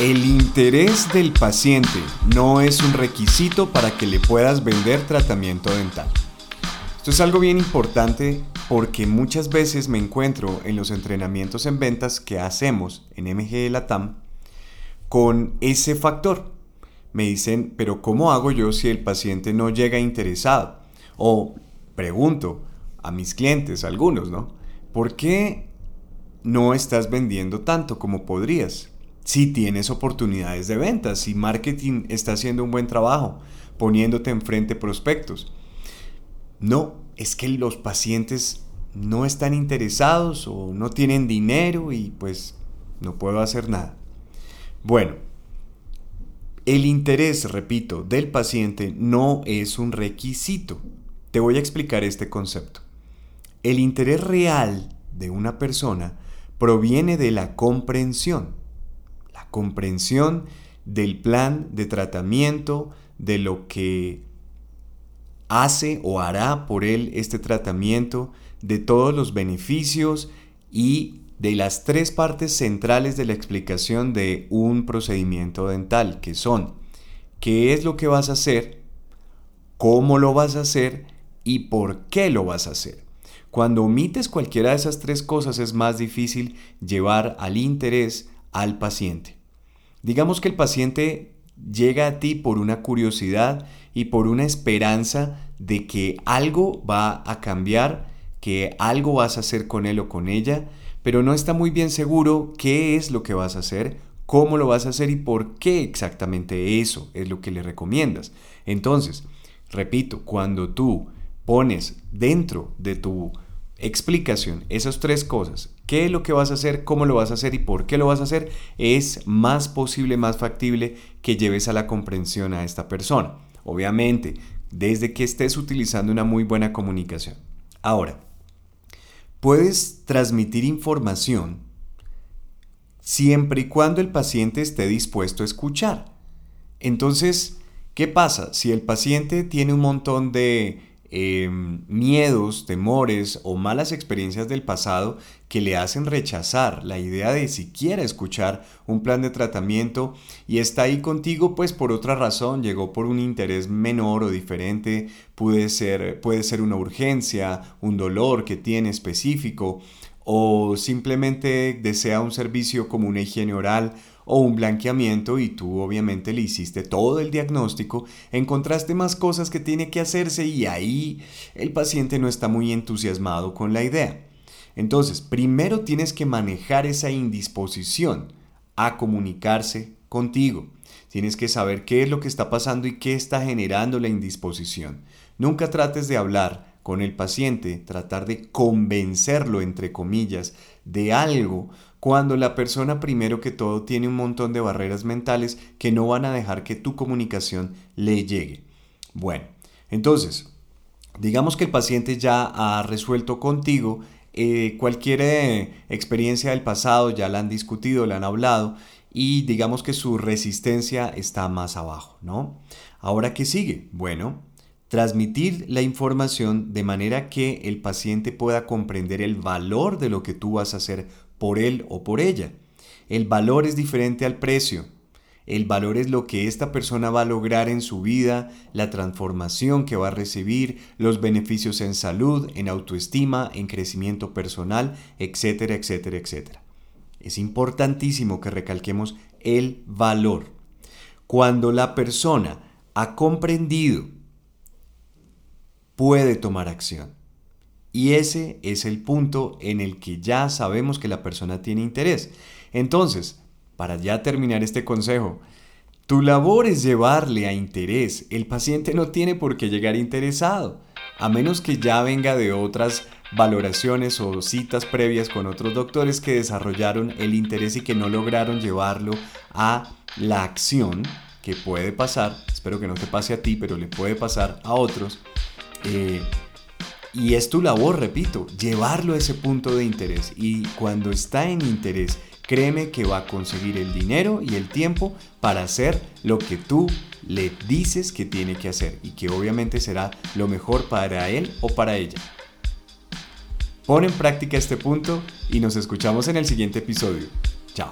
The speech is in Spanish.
El interés del paciente no es un requisito para que le puedas vender tratamiento dental. Esto es algo bien importante porque muchas veces me encuentro en los entrenamientos en ventas que hacemos en MG Latam con ese factor. Me dicen, pero ¿cómo hago yo si el paciente no llega interesado? O pregunto a mis clientes, algunos, ¿no? ¿Por qué no estás vendiendo tanto como podrías? Si tienes oportunidades de ventas, si marketing está haciendo un buen trabajo, poniéndote enfrente prospectos. No, es que los pacientes no están interesados o no tienen dinero y pues no puedo hacer nada. Bueno, el interés, repito, del paciente no es un requisito. Te voy a explicar este concepto. El interés real de una persona proviene de la comprensión comprensión del plan de tratamiento, de lo que hace o hará por él este tratamiento, de todos los beneficios y de las tres partes centrales de la explicación de un procedimiento dental, que son qué es lo que vas a hacer, cómo lo vas a hacer y por qué lo vas a hacer. Cuando omites cualquiera de esas tres cosas es más difícil llevar al interés al paciente. Digamos que el paciente llega a ti por una curiosidad y por una esperanza de que algo va a cambiar, que algo vas a hacer con él o con ella, pero no está muy bien seguro qué es lo que vas a hacer, cómo lo vas a hacer y por qué exactamente eso es lo que le recomiendas. Entonces, repito, cuando tú pones dentro de tu explicación, esas tres cosas, qué es lo que vas a hacer, cómo lo vas a hacer y por qué lo vas a hacer, es más posible, más factible que lleves a la comprensión a esta persona. Obviamente, desde que estés utilizando una muy buena comunicación. Ahora, puedes transmitir información siempre y cuando el paciente esté dispuesto a escuchar. Entonces, ¿qué pasa? Si el paciente tiene un montón de Em, miedos, temores o malas experiencias del pasado que le hacen rechazar la idea de siquiera escuchar un plan de tratamiento. Y está ahí contigo pues por otra razón, llegó por un interés menor o diferente, puede ser, puede ser una urgencia, un dolor que tiene específico o simplemente desea un servicio como una higiene oral o un blanqueamiento y tú obviamente le hiciste todo el diagnóstico, encontraste más cosas que tiene que hacerse y ahí el paciente no está muy entusiasmado con la idea. Entonces, primero tienes que manejar esa indisposición a comunicarse contigo. Tienes que saber qué es lo que está pasando y qué está generando la indisposición. Nunca trates de hablar con el paciente, tratar de convencerlo, entre comillas, de algo cuando la persona primero que todo tiene un montón de barreras mentales que no van a dejar que tu comunicación le llegue. Bueno, entonces, digamos que el paciente ya ha resuelto contigo eh, cualquier eh, experiencia del pasado, ya la han discutido, la han hablado y digamos que su resistencia está más abajo, ¿no? Ahora, ¿qué sigue? Bueno, transmitir la información de manera que el paciente pueda comprender el valor de lo que tú vas a hacer por él o por ella. El valor es diferente al precio. El valor es lo que esta persona va a lograr en su vida, la transformación que va a recibir, los beneficios en salud, en autoestima, en crecimiento personal, etcétera, etcétera, etcétera. Es importantísimo que recalquemos el valor. Cuando la persona ha comprendido, puede tomar acción. Y ese es el punto en el que ya sabemos que la persona tiene interés. Entonces, para ya terminar este consejo, tu labor es llevarle a interés. El paciente no tiene por qué llegar interesado, a menos que ya venga de otras valoraciones o citas previas con otros doctores que desarrollaron el interés y que no lograron llevarlo a la acción que puede pasar, es espero que no te pase a ti, pero le puede pasar a otros. Eh, y es tu labor, repito, llevarlo a ese punto de interés. Y cuando está en interés, créeme que va a conseguir el dinero y el tiempo para hacer lo que tú le dices que tiene que hacer y que obviamente será lo mejor para él o para ella. Pon en práctica este punto y nos escuchamos en el siguiente episodio. Chao.